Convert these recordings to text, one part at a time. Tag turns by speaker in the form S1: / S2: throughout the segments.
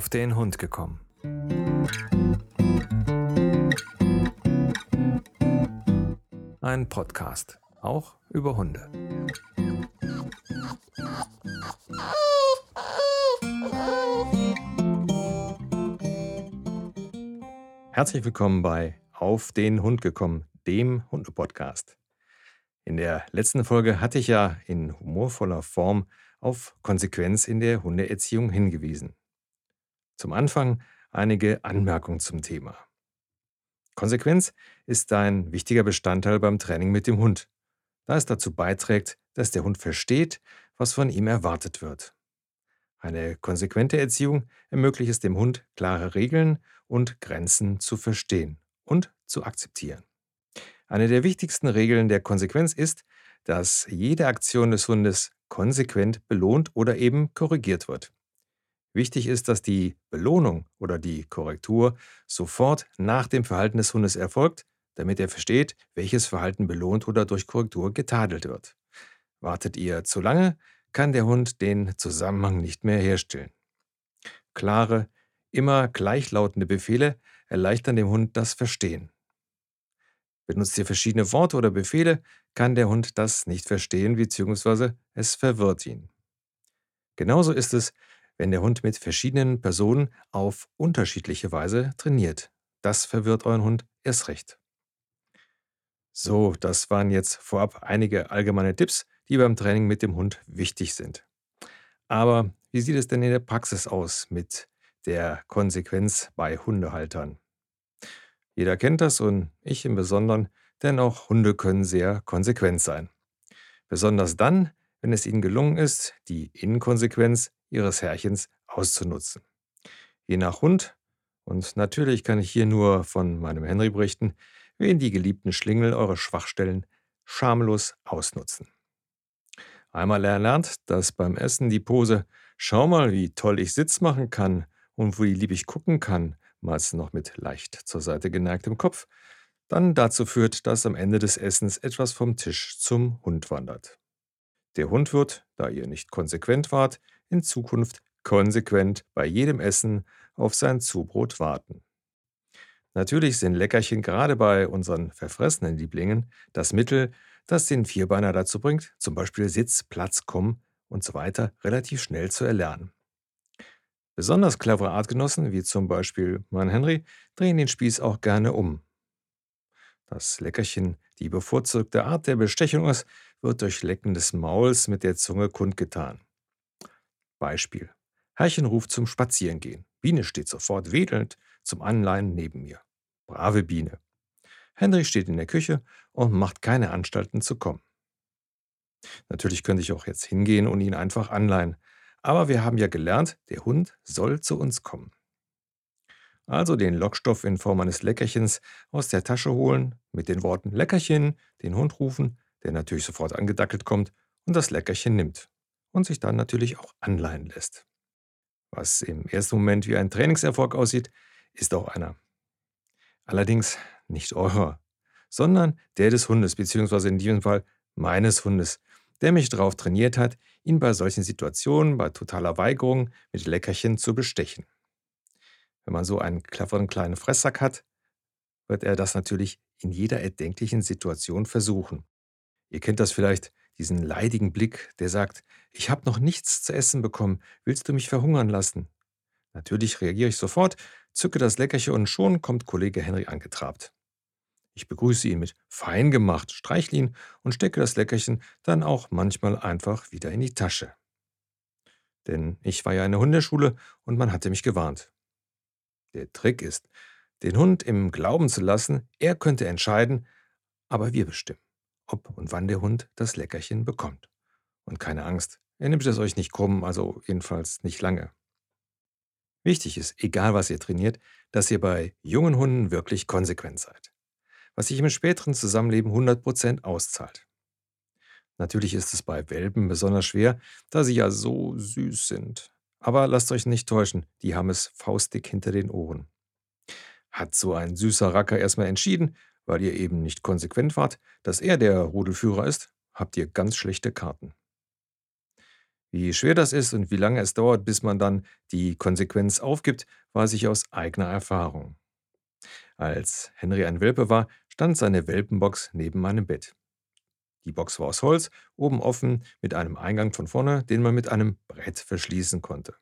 S1: auf den Hund gekommen. Ein Podcast, auch über Hunde. Herzlich willkommen bei Auf den Hund gekommen, dem Hunde-Podcast. In der letzten Folge hatte ich ja in humorvoller Form auf Konsequenz in der Hundeerziehung hingewiesen. Zum Anfang einige Anmerkungen zum Thema. Konsequenz ist ein wichtiger Bestandteil beim Training mit dem Hund, da es dazu beiträgt, dass der Hund versteht, was von ihm erwartet wird. Eine konsequente Erziehung ermöglicht es dem Hund, klare Regeln und Grenzen zu verstehen und zu akzeptieren. Eine der wichtigsten Regeln der Konsequenz ist, dass jede Aktion des Hundes konsequent belohnt oder eben korrigiert wird. Wichtig ist, dass die Belohnung oder die Korrektur sofort nach dem Verhalten des Hundes erfolgt, damit er versteht, welches Verhalten belohnt oder durch Korrektur getadelt wird. Wartet ihr zu lange, kann der Hund den Zusammenhang nicht mehr herstellen. Klare, immer gleichlautende Befehle erleichtern dem Hund das Verstehen. Benutzt ihr verschiedene Worte oder Befehle, kann der Hund das nicht verstehen bzw. es verwirrt ihn. Genauso ist es, wenn der Hund mit verschiedenen Personen auf unterschiedliche Weise trainiert. Das verwirrt euren Hund erst recht. So, das waren jetzt vorab einige allgemeine Tipps, die beim Training mit dem Hund wichtig sind. Aber wie sieht es denn in der Praxis aus mit der Konsequenz bei Hundehaltern? Jeder kennt das und ich im Besonderen, denn auch Hunde können sehr konsequent sein. Besonders dann, wenn es ihnen gelungen ist, die Inkonsequenz ihres Herrchens auszunutzen. Je nach Hund, und natürlich kann ich hier nur von meinem Henry berichten, werden die geliebten Schlingel eure Schwachstellen schamlos ausnutzen. Einmal erlernt, dass beim Essen die Pose Schau mal, wie toll ich Sitz machen kann und wie lieb ich gucken kann, meist noch mit leicht zur Seite geneigtem Kopf, dann dazu führt, dass am Ende des Essens etwas vom Tisch zum Hund wandert. Der Hund wird, da ihr nicht konsequent wart, in Zukunft konsequent bei jedem Essen auf sein Zubrot warten. Natürlich sind Leckerchen gerade bei unseren verfressenen Lieblingen das Mittel, das den Vierbeiner dazu bringt, zum Beispiel Sitz, Platz, Komm und so weiter relativ schnell zu erlernen. Besonders clevere Artgenossen, wie zum Beispiel mein Henry, drehen den Spieß auch gerne um. Das Leckerchen die bevorzugte Art der Bestechung ist, wird durch Lecken des Mauls mit der Zunge kundgetan. Beispiel. Herrchen ruft zum Spazierengehen. Biene steht sofort wedelnd zum Anleihen neben mir. Brave Biene. Henry steht in der Küche und macht keine Anstalten zu kommen. Natürlich könnte ich auch jetzt hingehen und ihn einfach anleihen, aber wir haben ja gelernt, der Hund soll zu uns kommen. Also den Lockstoff in Form eines Leckerchens aus der Tasche holen, mit den Worten Leckerchen, den Hund rufen, der natürlich sofort angedackelt kommt und das Leckerchen nimmt und sich dann natürlich auch anleihen lässt. Was im ersten Moment wie ein Trainingserfolg aussieht, ist auch einer. Allerdings nicht eurer, sondern der des Hundes, beziehungsweise in diesem Fall meines Hundes, der mich darauf trainiert hat, ihn bei solchen Situationen, bei totaler Weigerung mit Leckerchen zu bestechen. Wenn man so einen cleveren kleinen Fresssack hat, wird er das natürlich in jeder erdenklichen Situation versuchen. Ihr kennt das vielleicht, diesen leidigen Blick, der sagt, ich habe noch nichts zu essen bekommen, willst du mich verhungern lassen? Natürlich reagiere ich sofort, zücke das Leckerchen und schon kommt Kollege Henry angetrabt. Ich begrüße ihn mit fein gemacht, streichle ihn und stecke das Leckerchen dann auch manchmal einfach wieder in die Tasche. Denn ich war ja in der Hundeschule und man hatte mich gewarnt. Der Trick ist, den Hund im Glauben zu lassen, er könnte entscheiden, aber wir bestimmen, ob und wann der Hund das Leckerchen bekommt. Und keine Angst, er nimmt es euch nicht krumm, also jedenfalls nicht lange. Wichtig ist, egal was ihr trainiert, dass ihr bei jungen Hunden wirklich konsequent seid was sich im späteren Zusammenleben 100% auszahlt. Natürlich ist es bei Welpen besonders schwer, da sie ja so süß sind. Aber lasst euch nicht täuschen, die haben es faustdick hinter den Ohren. Hat so ein süßer Racker erstmal entschieden, weil ihr eben nicht konsequent wart, dass er der Rudelführer ist, habt ihr ganz schlechte Karten. Wie schwer das ist und wie lange es dauert, bis man dann die Konsequenz aufgibt, weiß ich aus eigener Erfahrung. Als Henry ein Welpe war, stand seine Welpenbox neben meinem Bett. Die Box war aus Holz, oben offen, mit einem Eingang von vorne, den man mit einem Brett verschließen konnte.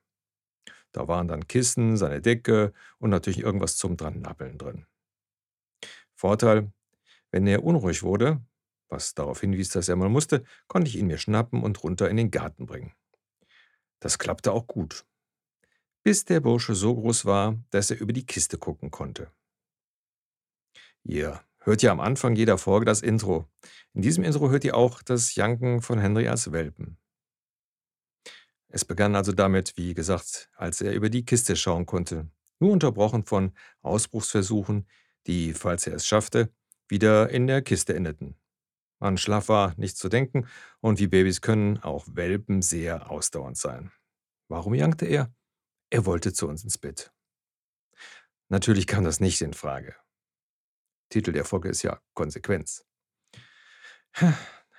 S1: Da waren dann Kissen, seine Decke und natürlich irgendwas zum dran nappeln drin. Vorteil, wenn er unruhig wurde, was darauf hinwies, dass er mal musste, konnte ich ihn mir schnappen und runter in den Garten bringen. Das klappte auch gut. Bis der Bursche so groß war, dass er über die Kiste gucken konnte. Ihr hört ja am Anfang jeder Folge das Intro. In diesem Intro hört ihr auch das Janken von Henry als Welpen. Es begann also damit, wie gesagt, als er über die Kiste schauen konnte, nur unterbrochen von Ausbruchsversuchen, die, falls er es schaffte, wieder in der Kiste endeten. An Schlaf war nicht zu denken und wie Babys können auch Welpen sehr ausdauernd sein. Warum jankte er? Er wollte zu uns ins Bett. Natürlich kam das nicht in Frage. Titel der Folge ist ja Konsequenz.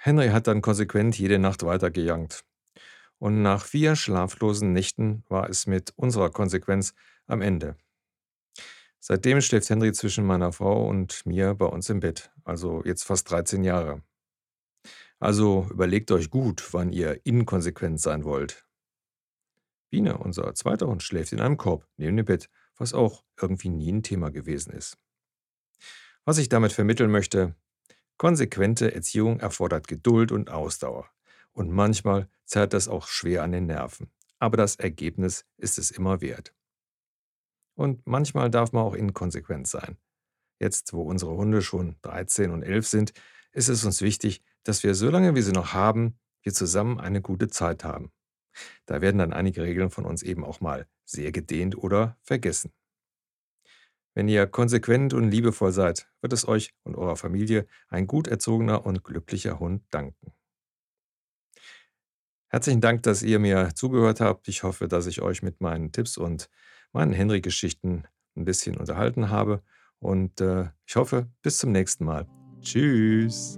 S1: Henry hat dann konsequent jede Nacht weitergejankt. Und nach vier schlaflosen Nächten war es mit unserer Konsequenz am Ende. Seitdem schläft Henry zwischen meiner Frau und mir bei uns im Bett, also jetzt fast 13 Jahre. Also überlegt euch gut, wann ihr inkonsequent sein wollt. Biene, unser zweiter Hund, schläft in einem Korb neben dem Bett, was auch irgendwie nie ein Thema gewesen ist. Was ich damit vermitteln möchte, konsequente Erziehung erfordert Geduld und Ausdauer. Und manchmal zerrt das auch schwer an den Nerven. Aber das Ergebnis ist es immer wert. Und manchmal darf man auch inkonsequent sein. Jetzt, wo unsere Hunde schon 13 und 11 sind, ist es uns wichtig, dass wir, solange wir sie noch haben, wir zusammen eine gute Zeit haben. Da werden dann einige Regeln von uns eben auch mal sehr gedehnt oder vergessen. Wenn ihr konsequent und liebevoll seid, wird es euch und eurer Familie ein gut erzogener und glücklicher Hund danken. Herzlichen Dank, dass ihr mir zugehört habt. Ich hoffe, dass ich euch mit meinen Tipps und meinen Henry-Geschichten ein bisschen unterhalten habe. Und äh, ich hoffe, bis zum nächsten Mal. Tschüss.